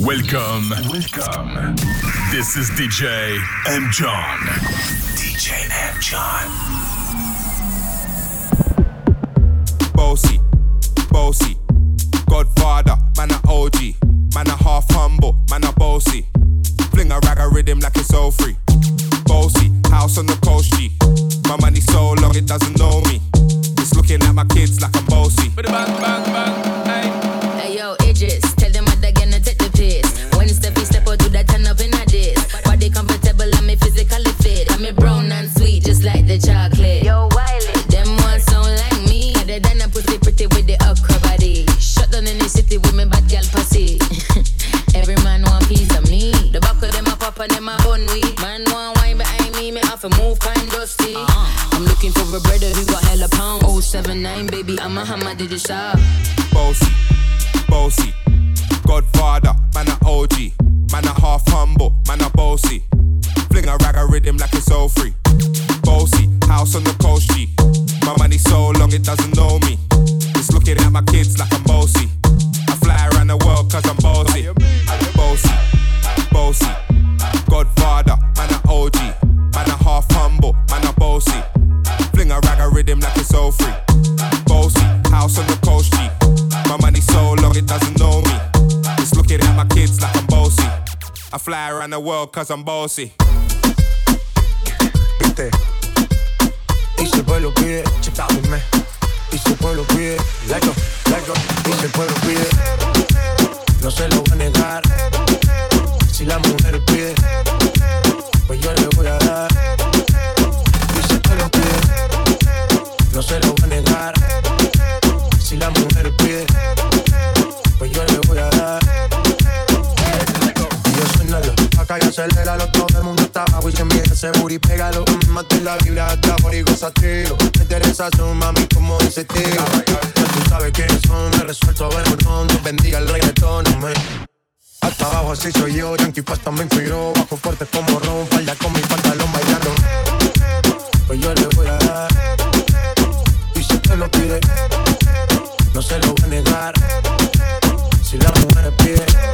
Welcome. Welcome. This is DJ M. John. DJ M. John. Bossy, bossy. Godfather, man a OG. Man a half humble, man a bossy. Fling a rag a rhythm like it's all free. Bossy, house on the coast G. My money so long it doesn't know me. It's looking at my kids like I'm bossy. Bang, bang, bang, hey. 079, baby, I'm a hammer, did you stop? Bossy, bossy. Godfather, man a OG. Man a half humble, man a bossy. Fling a rag a rhythm like it's all free. Bossy, house on the coast G. My money so long it doesn't know me. It's looking at my kids like I'm it doesn't know me. It's looking at my kids like I'm bossy. I fly around the world cause I'm bossy. Viste. Y si el pueblo pide, chipáme. Y si el pueblo pide, like go, like go. Y si el pueblo pide, no se lo voy a negar. Si la mujer pide, pues yo le voy a dar. Y si el pueblo pide, no se lo voy a negar. Aceléralo, todo el mundo está abajo y se envía ese booty, pégalo. Mate la vibra hasta por y gozatelo. Me interesa su mami como ese tío. Ya tú sabes quiénes son, me resuelto a ver un rondo. Bendiga el reggaetón, me. Hasta abajo así soy yo, Yankee Pasta me inspiró Bajo fuerte como Ron, falda con mi pantalón bailando Pues yo le voy a dar Y si te lo pide No se lo voy a negar Si la mujer pide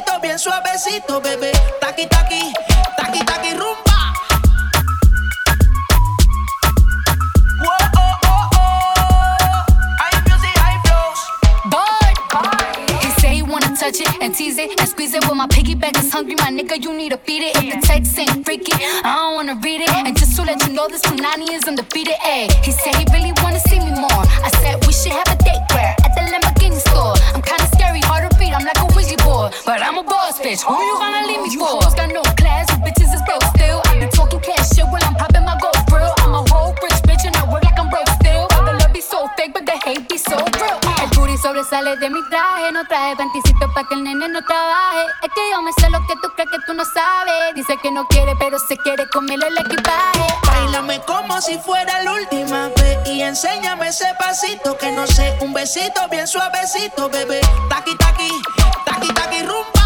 Un besito bien suavecito, bebé. Taqui taqui, taqui taqui rumba. Oh, oh, oh. Touch it and tease it and squeeze it. Well, my piggyback is hungry, my nigga. You need to feed it. If the text ain't freaky, I don't wanna read it. And just to let you know, this Punani is undefeated. Ay, he said he really wanna see me more. I said we should have a date where at the Lamborghini store. But I'm a boss bitch. Who you gonna leave me for? Got no class, you bitches is broke still. I be talking cash shit while I'm popping my gold grill. I'm a whole rich bitch and I work like I'm broke still. The love be so fake, but the hate be so real. El booty sobresale de mi traje, no traje panticito pa' que el nene no trabaje. Es que yo me sé lo que tú crees que tú no sabes. Dice que no quiere, pero se quiere comer el equipaje. Bailame como si fuera la última vez y enséñame ese pasito que no sé, un besito bien suavecito, bebé. Taqui taqui, taqui rumba.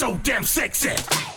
Mami, damn estás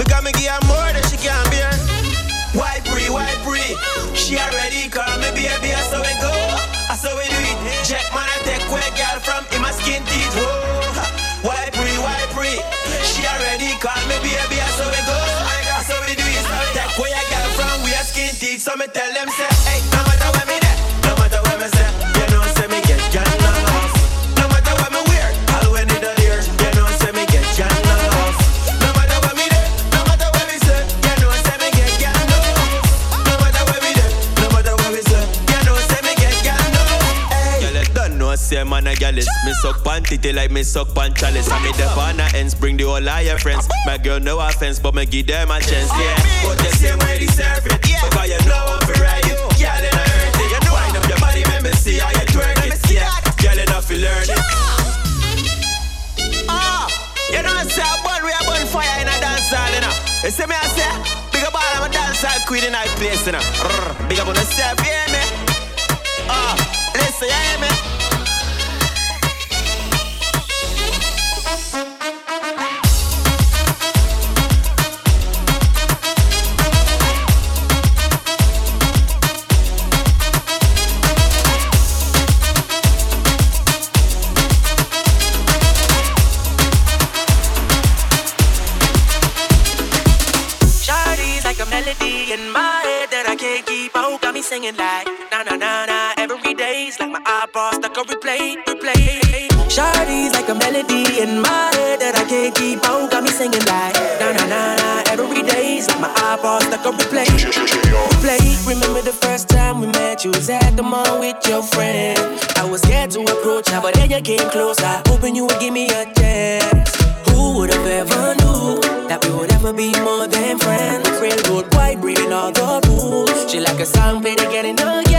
Because me give her more than she can bear. Why pre, why pre? She already call me baby, I saw we go. I saw we do it. Jack man, I take where girl from in my skin teeth. Whoa. Why pre, why pre? She already call me baby, I saw we go. I saw we do it. Take away a girl from we skin teeth, so me tell them. me suck pan titty like me suck pan chalice. I me the banner ends, bring the whole liar friends. My girl, no offense, but me give them a chance, yeah. But the same way they serve it, yeah. Because you know I'm for right, yeah, then I hurt it. You know Wind up your body, make me see how you twerk it, yeah. Girl, you know I say I burn, we a burn fire in a dance hall, you know. You see me, I say, big up all I'm a dancer queen in my place, you know. Rrr, big up on the self, you hear me? Ah. Listen, you hear me? a replay. Remember the first time we met? You was at the mall with your friend. I was scared to approach her, but then you came closer, hoping you would give me a chance. Who would have ever knew that we would ever be more than friends? Railroad white, breathing all the rules. She like a song, baby, getting on.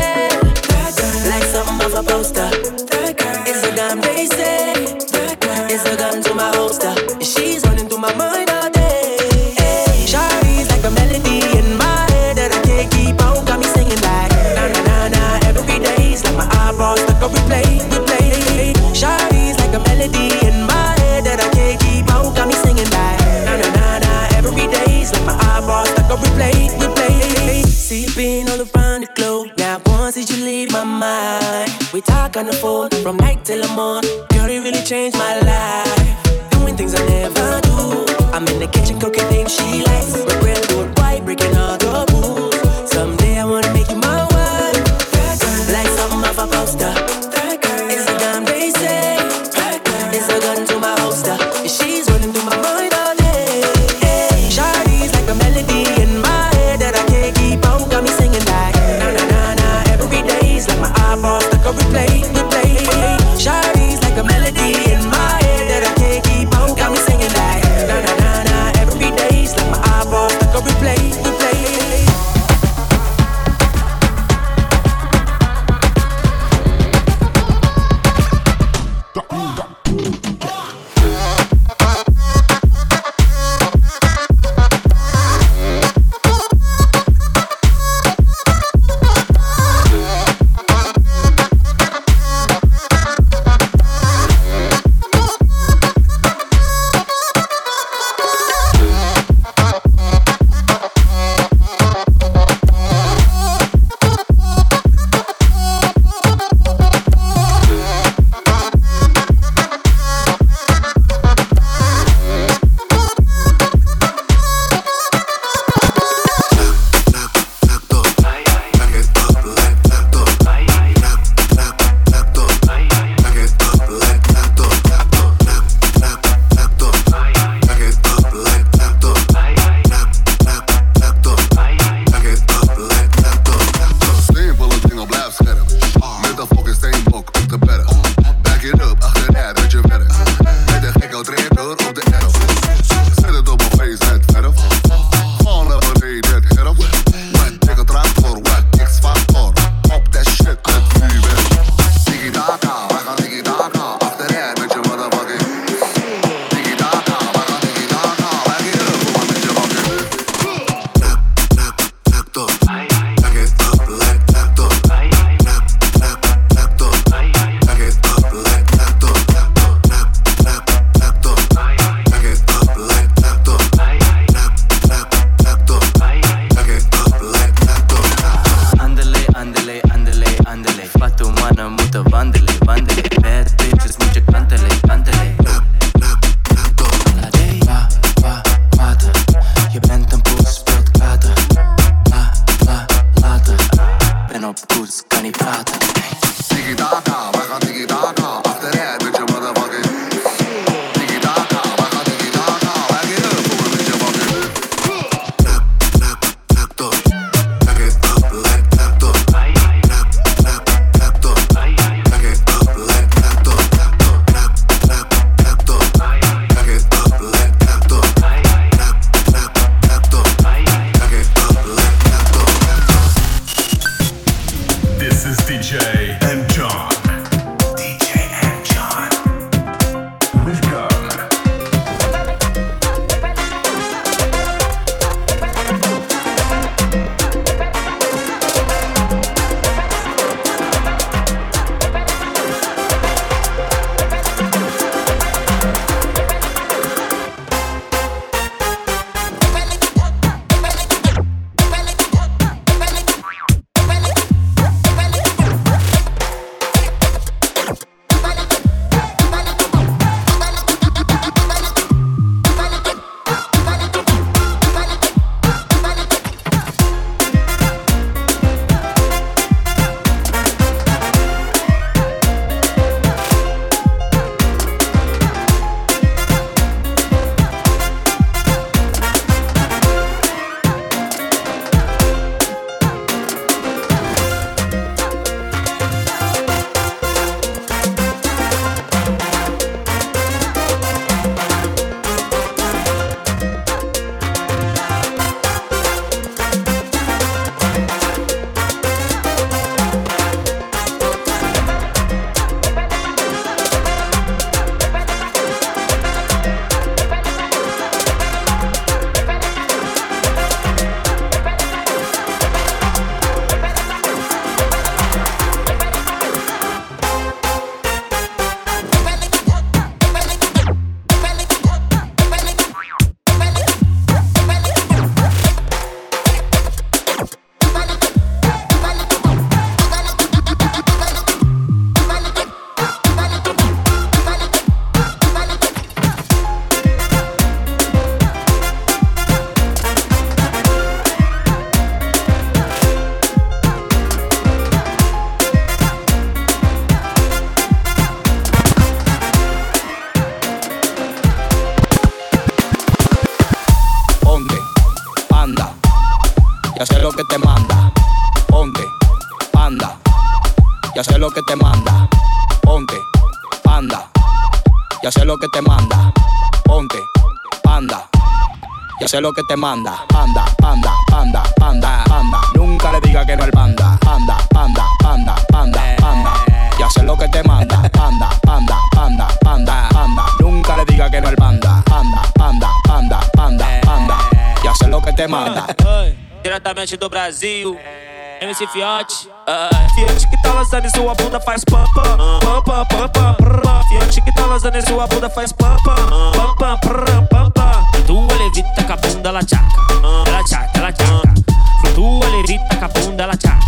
Que te manda. Ponte, anda, ya sé lo que te manda. Ponte, anda. Ya sé lo que te manda, anda, anda, anda, anda, anda. Nunca le diga que no al panda, anda, anda, anda, anda, anda. Ya sé lo que te manda, anda, anda, anda, anda, anda. Nunca le diga que no al panda, anda, anda, anda, anda, anda. Ya sé lo que te manda. Diretamente do Brasil. MC Fiote, uh, Fiat que tá lançando em sua bunda faz pam pam, pam pam pam pam, pam. Fiat que tá lançando em sua bunda faz pam pam, pam pam pam pam pam. Flutua levita com a bunda ela tchaca, ela tchaca, ela tchaca. Flutua levita com a bunda ela tchaca,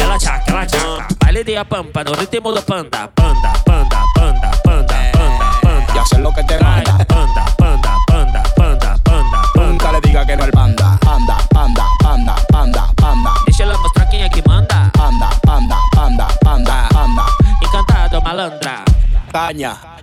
ela tchaca, ela tchaca. Baile de a pampa no ritmo do panda, panda, panda, panda, panda, panda, panda. Ya sé lo que te manda, panda, panda, panda, panda, panda. Nunca le diga que no al panda, anda, anda, anda, anda,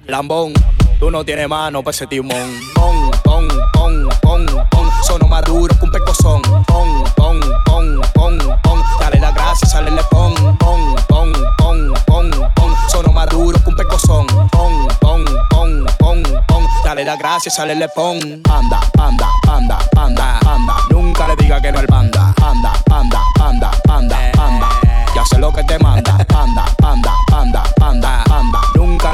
Lambón, tú no tienes mano para ese timón. Pon, pon, pon, pon, pon. Sono más duro que un pecozón. Pon, pon, pon, pon, pon. Dale la gracia, sale le pon. Pon, pon, pon, pon, pon. Sono más duro que un pecozón. Pon, pon, pon, pon, pon. Dale la gracia, sale le pon. Anda, anda, anda, anda, anda. Nunca le diga que no al panda. Anda, anda, anda, anda, anda. Ya sé lo que te manda. Anda, anda, anda, anda,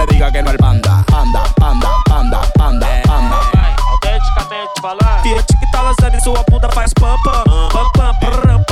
diga que no es banda. Panda, panda, panda, panda, panda. Autenticamente falando. Fiat que tá lançando em sua bunda faz pam pam, pam pam,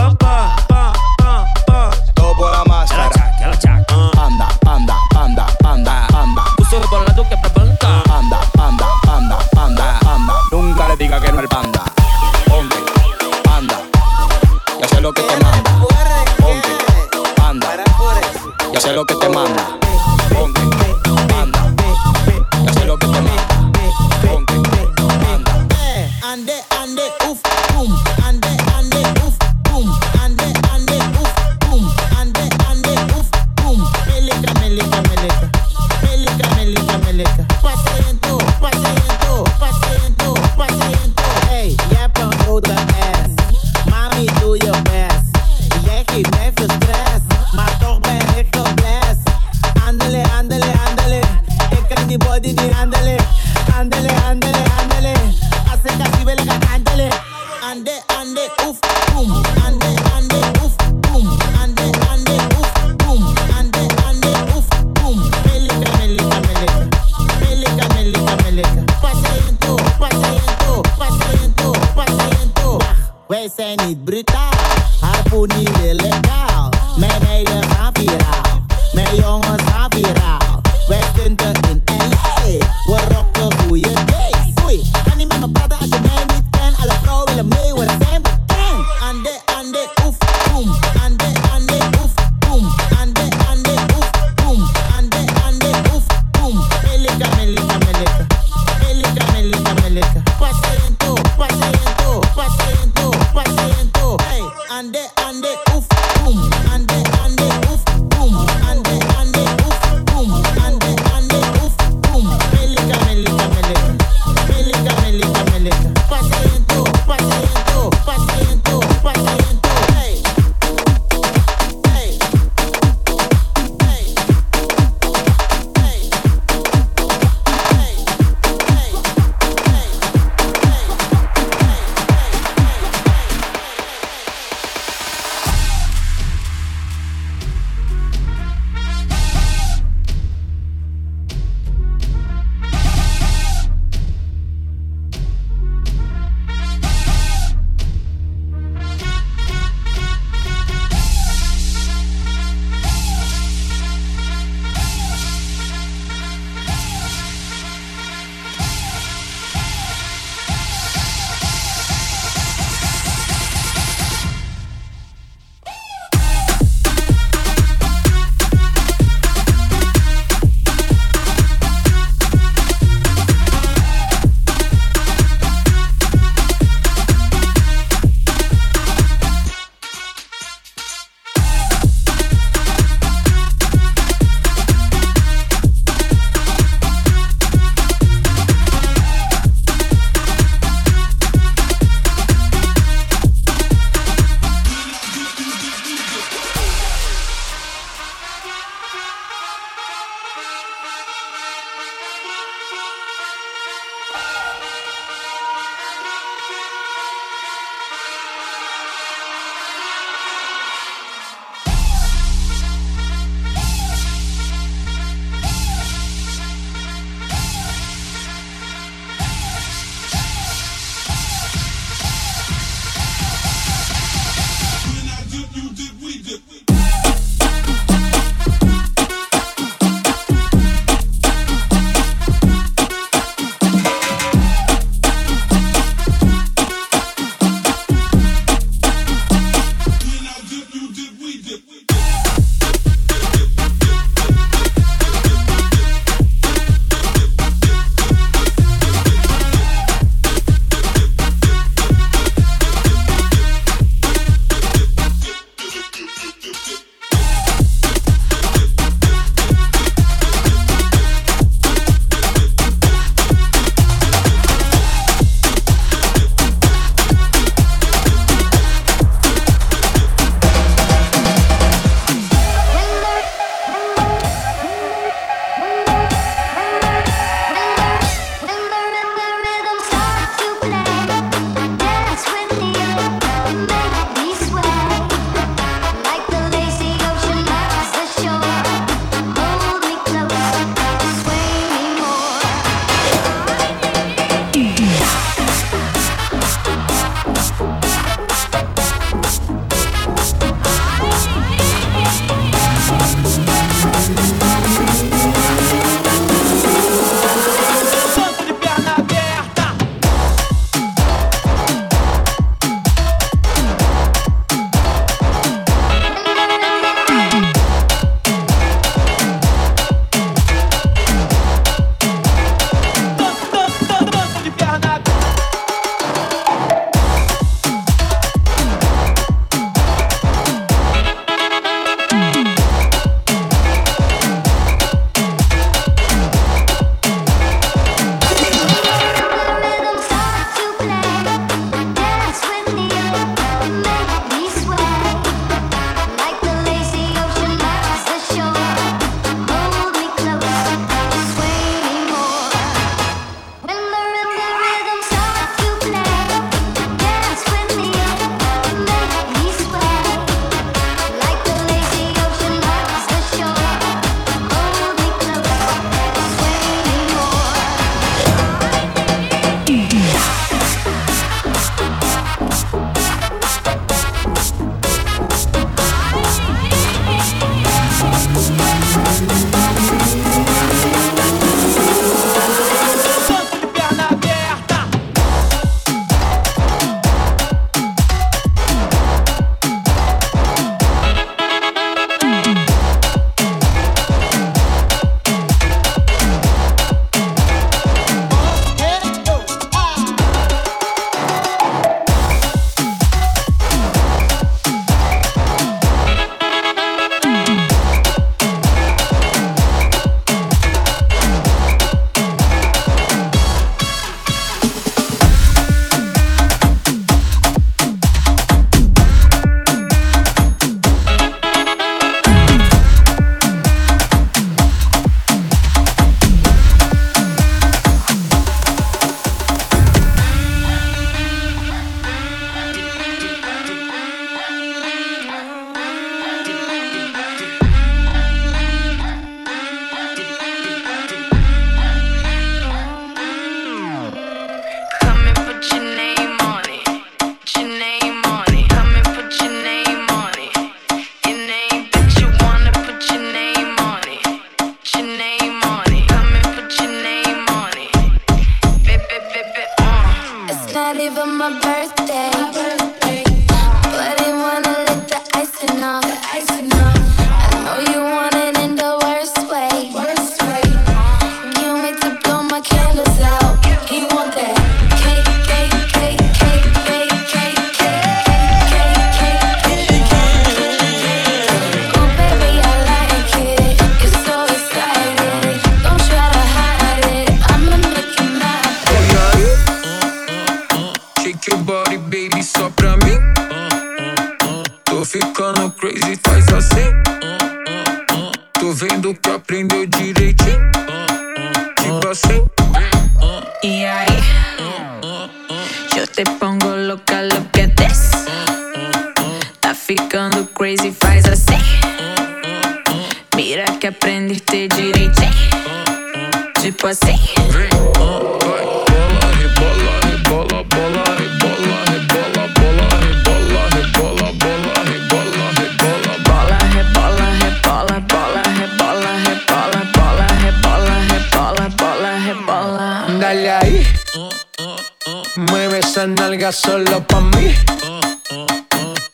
nalga solo pa' mí.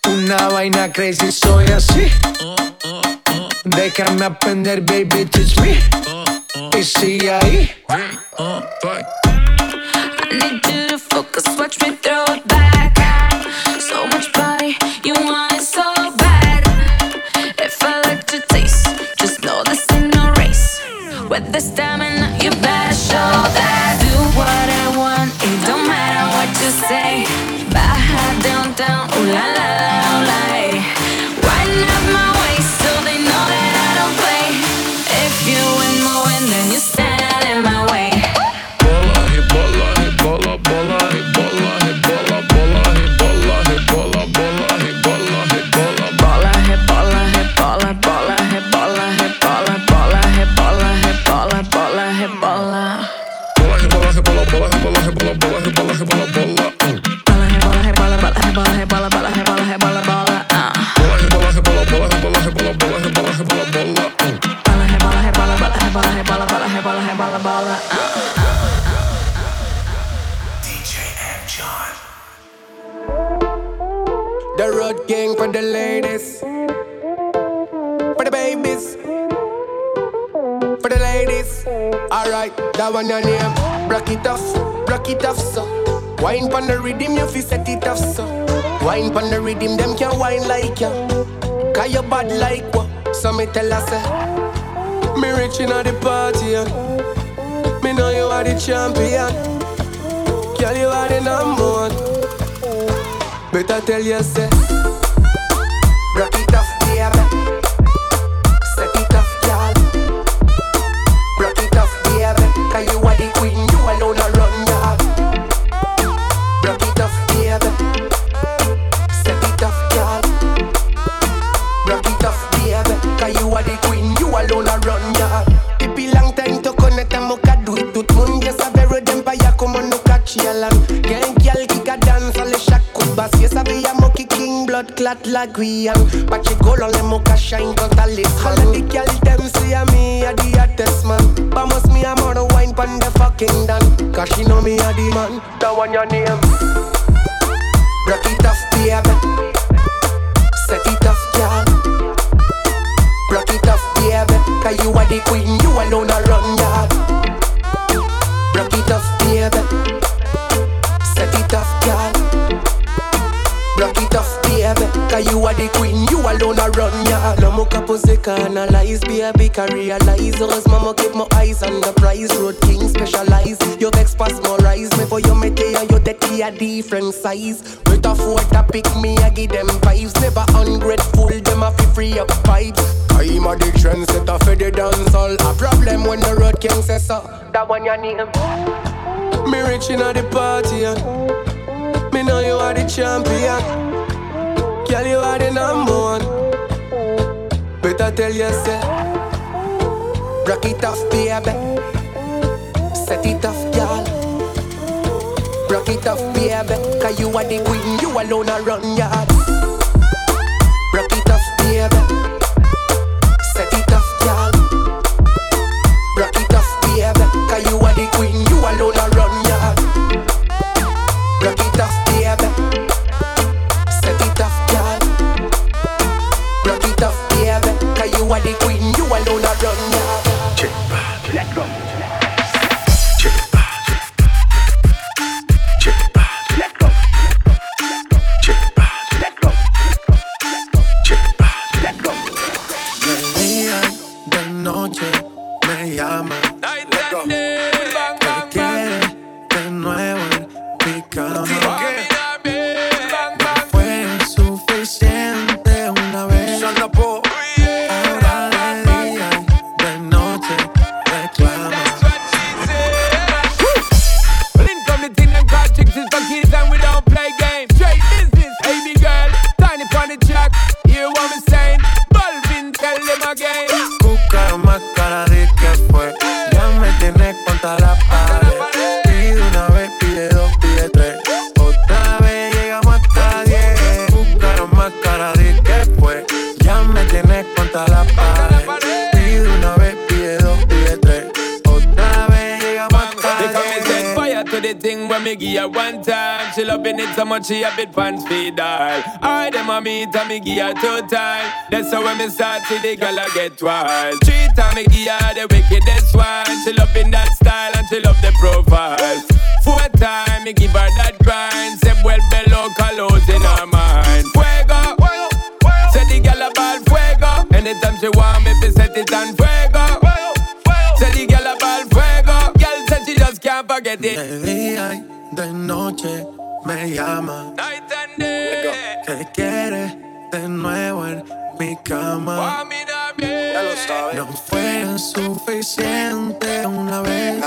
Una vaina crazy, soy así. Déjame aprender, baby, teach me. Y sigue ahí. I need you to focus, watch me throw it back. So much you want it so bad. If I let you taste, just know this ain't no race. With the stamina, you better la la Wine pon the rhythm, them can wine like you. Cause you bad like what? So me tell her, say. Me rich inna the party, and me know you are the champion. Girl, you are the number one. Better tell you, say. Like we am But you go on le moka shine totally All of the gyal dem see a me a the hottest man. But must me a more wine pon the fucking done Cause she know me a the man. That one your name Rock it off, baby. Set it off, girl Rock it off, baby. Cause you are the queen, you alone a queen, you alone a run yard No more pose canalize, baby Can realize. Us mama keep my eyes on the prize. Road king specialize. You vex pass more rise Me for you me tell you You a different size. With a four to pick me I give them vibes. Never ungrateful Them a fi free up vibes. I'm a the trendsetter for the dance all A problem when the road king says so That one your name Me rich inna the party and Me know you are the champion Girl you are the number one Better tell you say Rock it off baby Set it off girl Rock it off baby Cause you are the queen You alone a run yard. Rock it off baby me give her one time. She loving it so much she a bit pants feed all. I dem a meet and me give her two time. That's how when me start see the girl I get wild. Three time me give her the wickedest one. She loving that style and she love the profile. Four time me give her that grind. Say well below colors in her mind. Fuego, say the girl a ball fuego. Anytime she want me, be set it on fuego. Say the girl a ball fuego. Girl said she just can't forget it. De día y de noche me llama. Night and day. Que quiere de nuevo en mi cama. Ya lo sabes. No fue suficiente una vez.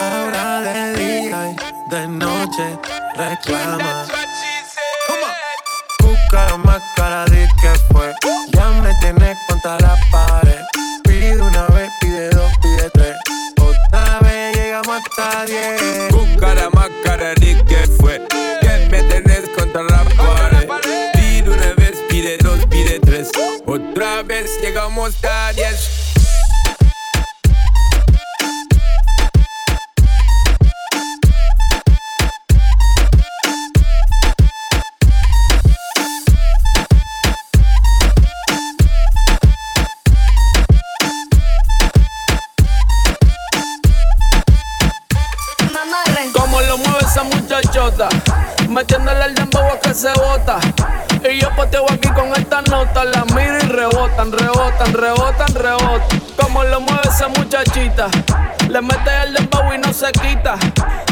Ahora de día y de noche reclama. Busca más cara de que fue. Ya me tienes contra la pared. Pide una vez, pide dos, pide tres. Otra vez llegamos hasta diez. Otra vez llegamos a diez. Como lo mueve esa muchachota, metiéndole el dembow a que se bota. Y yo poteo aquí con esta nota, la y rebotan, rebotan, rebotan, rebotan. Como lo mueve esa muchachita, le mete el dembow y no se quita.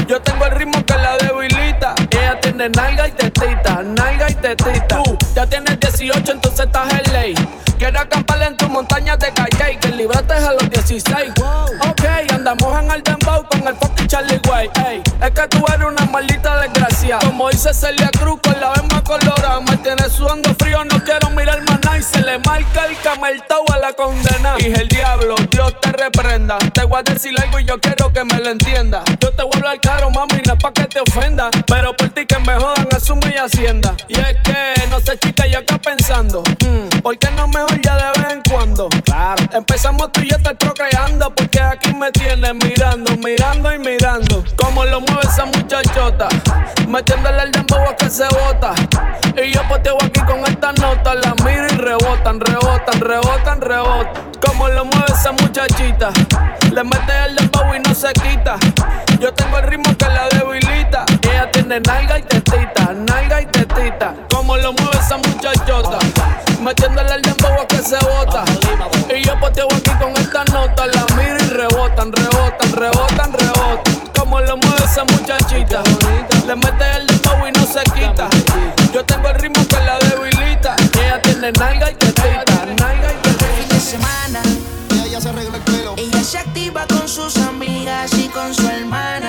Yo tengo el ritmo que la debilita. Ella tiene nalga y tetita, nalga y tetita. Tú ya tienes 18, entonces estás en ley. Quiero acampar en tu montaña de calle que libraste a los 16. Ok, andamos en el dembow con el fucking Charlie Way. Ey, es que tú eres una maldita desgracia. Como dice Celia Cruz con la vema colorada. Me tienes sudando frío, no quiero le marca el cameltao a la condena. Y el diablo, Dios te reprenda. Te voy a decir algo y yo quiero que me lo entienda. Yo te voy a hablar caro, mami, no es pa' que te ofenda. Pero por ti que me jodan, asume y hacienda. Y es que, no sé, chica, yo acá pensando. mm, ¿Por qué no mejor ya de vez en cuando? Claro. Empezamos tú y yo te procreando. Porque aquí me tienes mirando, mirando y mirando. Como lo mueve esa muchachota. Metiéndole el dembow a que se bota. Y yo poteo aquí con esta nota. La miro y rebotan, rebotan, rebotan, rebotan. Como lo mueve esa muchachita. Le mete el dembow y no se quita. Yo tengo el ritmo que la debilita. Ella tiene nalga y tetita, nalga y tetita. Como lo mueve esa muchachota. Metiéndole el dembow a que se bota. Y yo poteo aquí con esta nota. La miro y rebotan, rebotan, rebotan, rebotan. Como lo mueve esa muchachita. Le mete el dembow y no se quita. Yo tiene nalga y tetita, nalga y tetita. fin de semana. Ella ya se arregla el pelo. Ella se activa con sus amigas y con su hermana.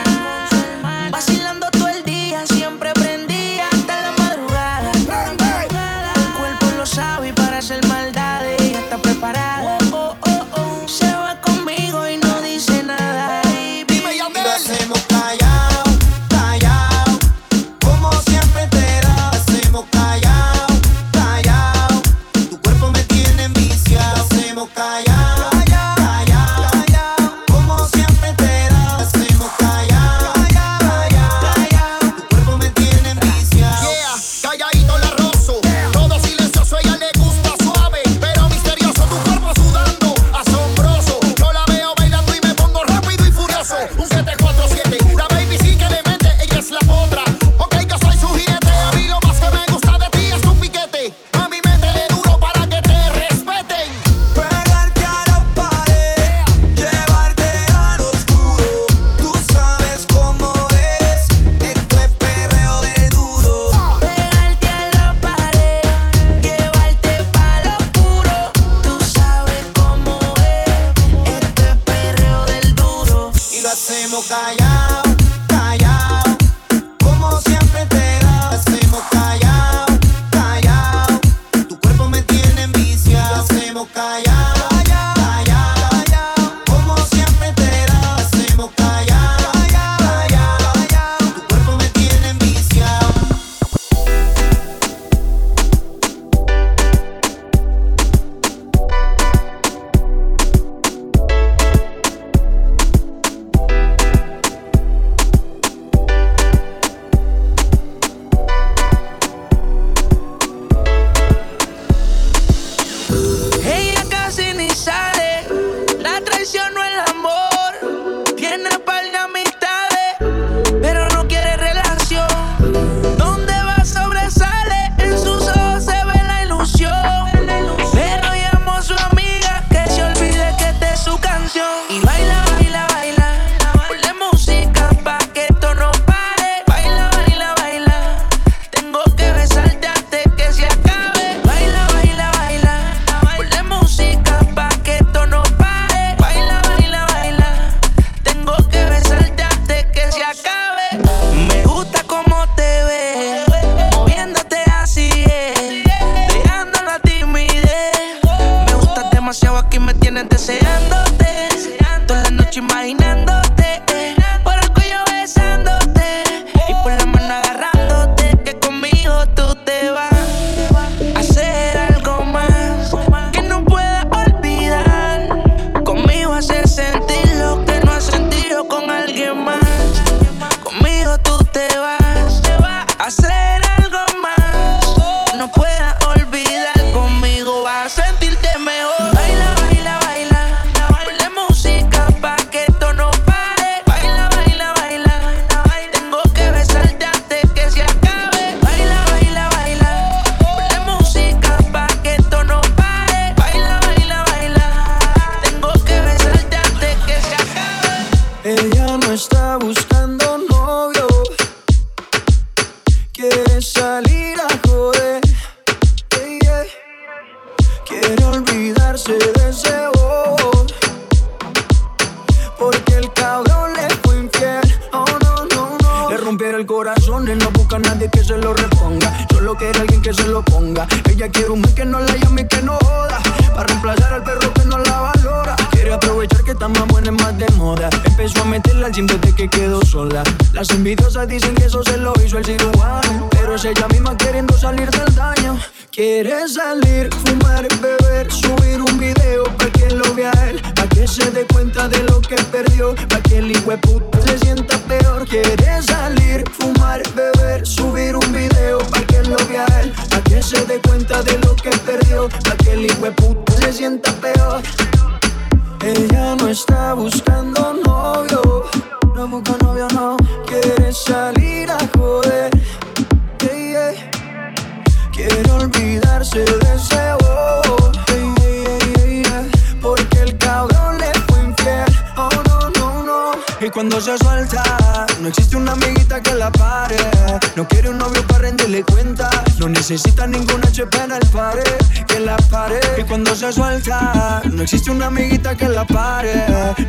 No existe una amiguita que la pare.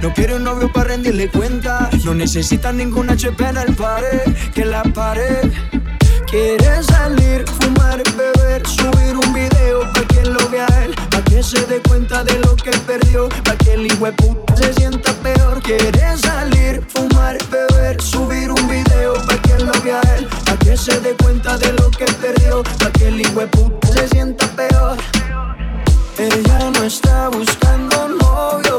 No quiere un novio para rendirle cuenta. No necesita ninguna HP en el pare. Que la pare. Quiere salir, fumar, beber, subir un video pa' que lo vea él, pa' que se dé cuenta de lo que perdió, pa' que el hijo se sienta peor. Quiere salir, fumar, beber, subir un video pa' que lo vea él, pa' que se dé cuenta de lo que perdió, pa' que el hijo se sienta peor. Ella no está buscando novio,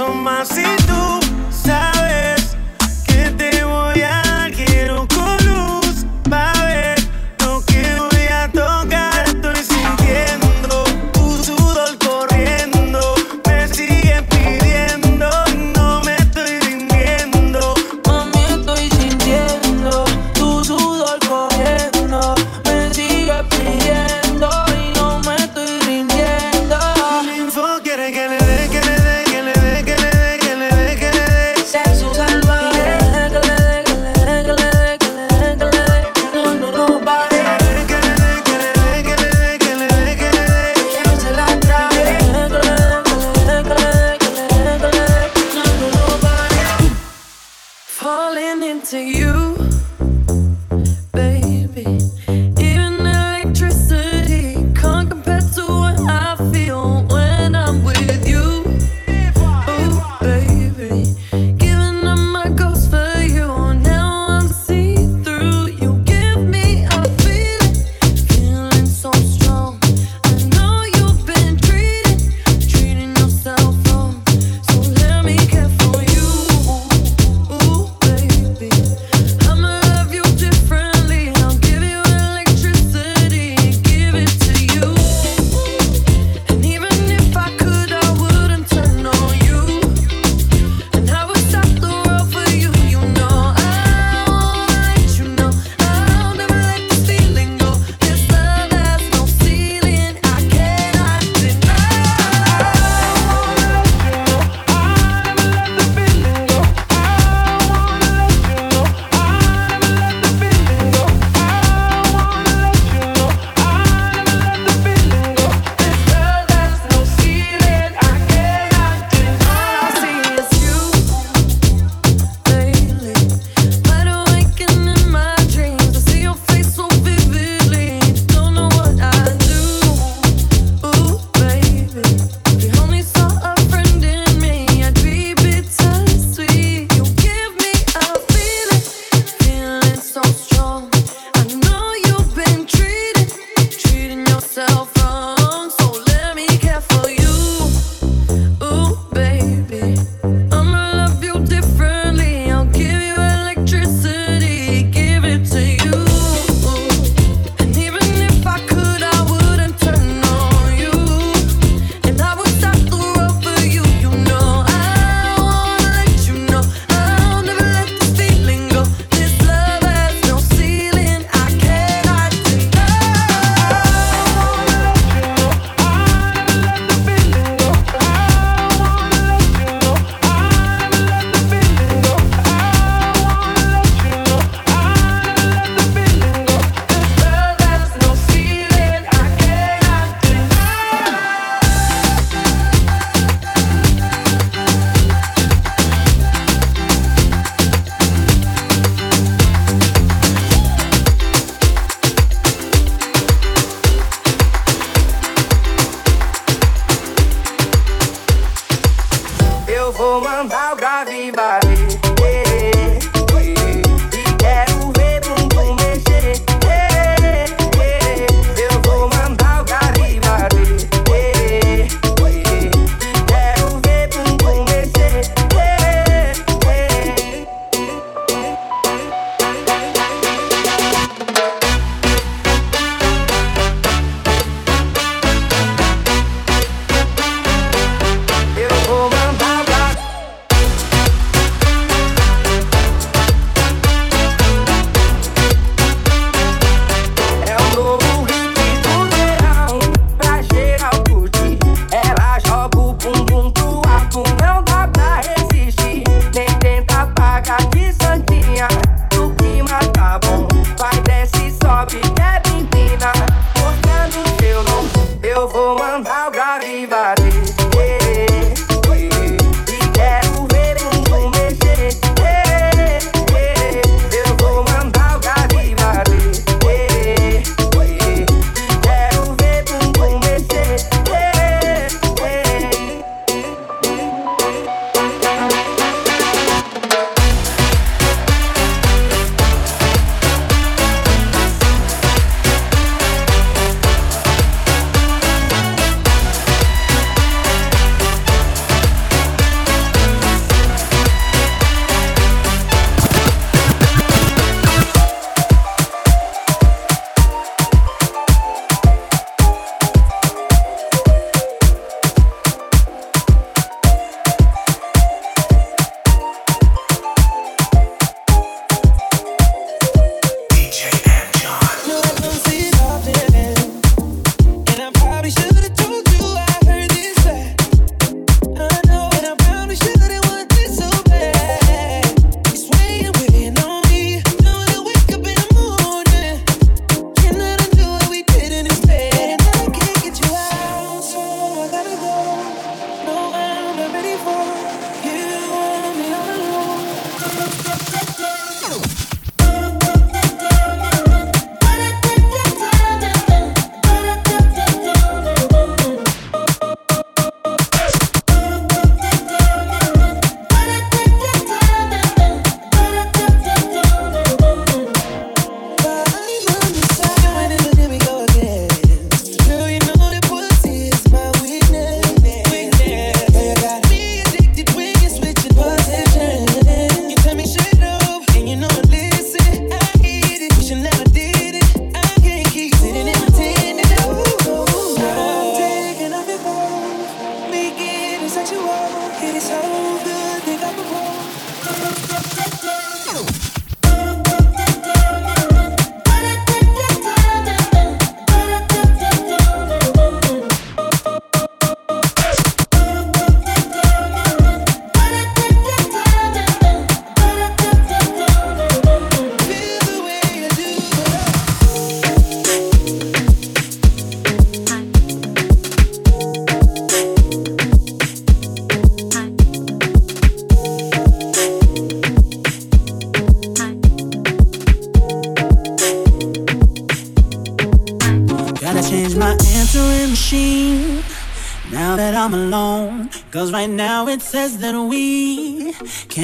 on my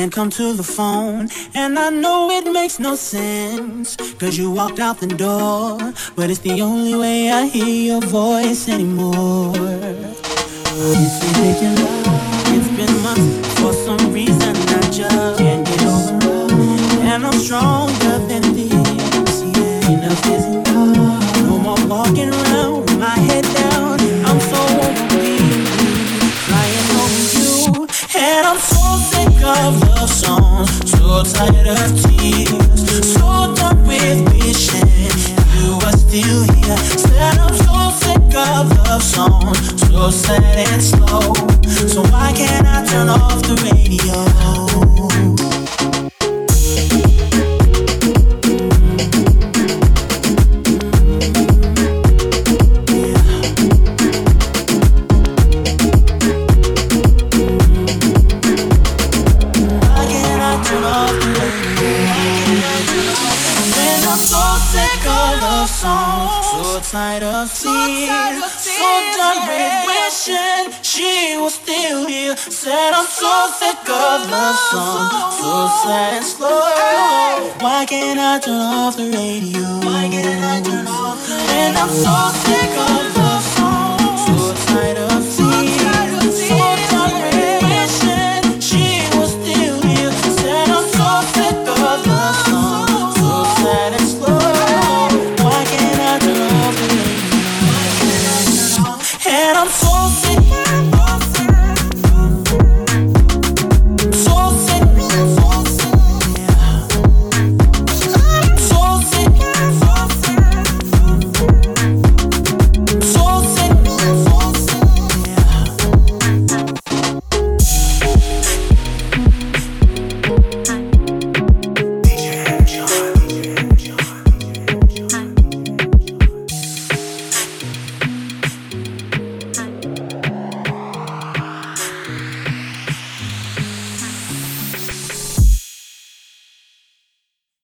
can't come to the phone. And I know it makes no sense, cause you walked out the door. But it's the only way I hear your voice anymore. It's ridiculous. tired of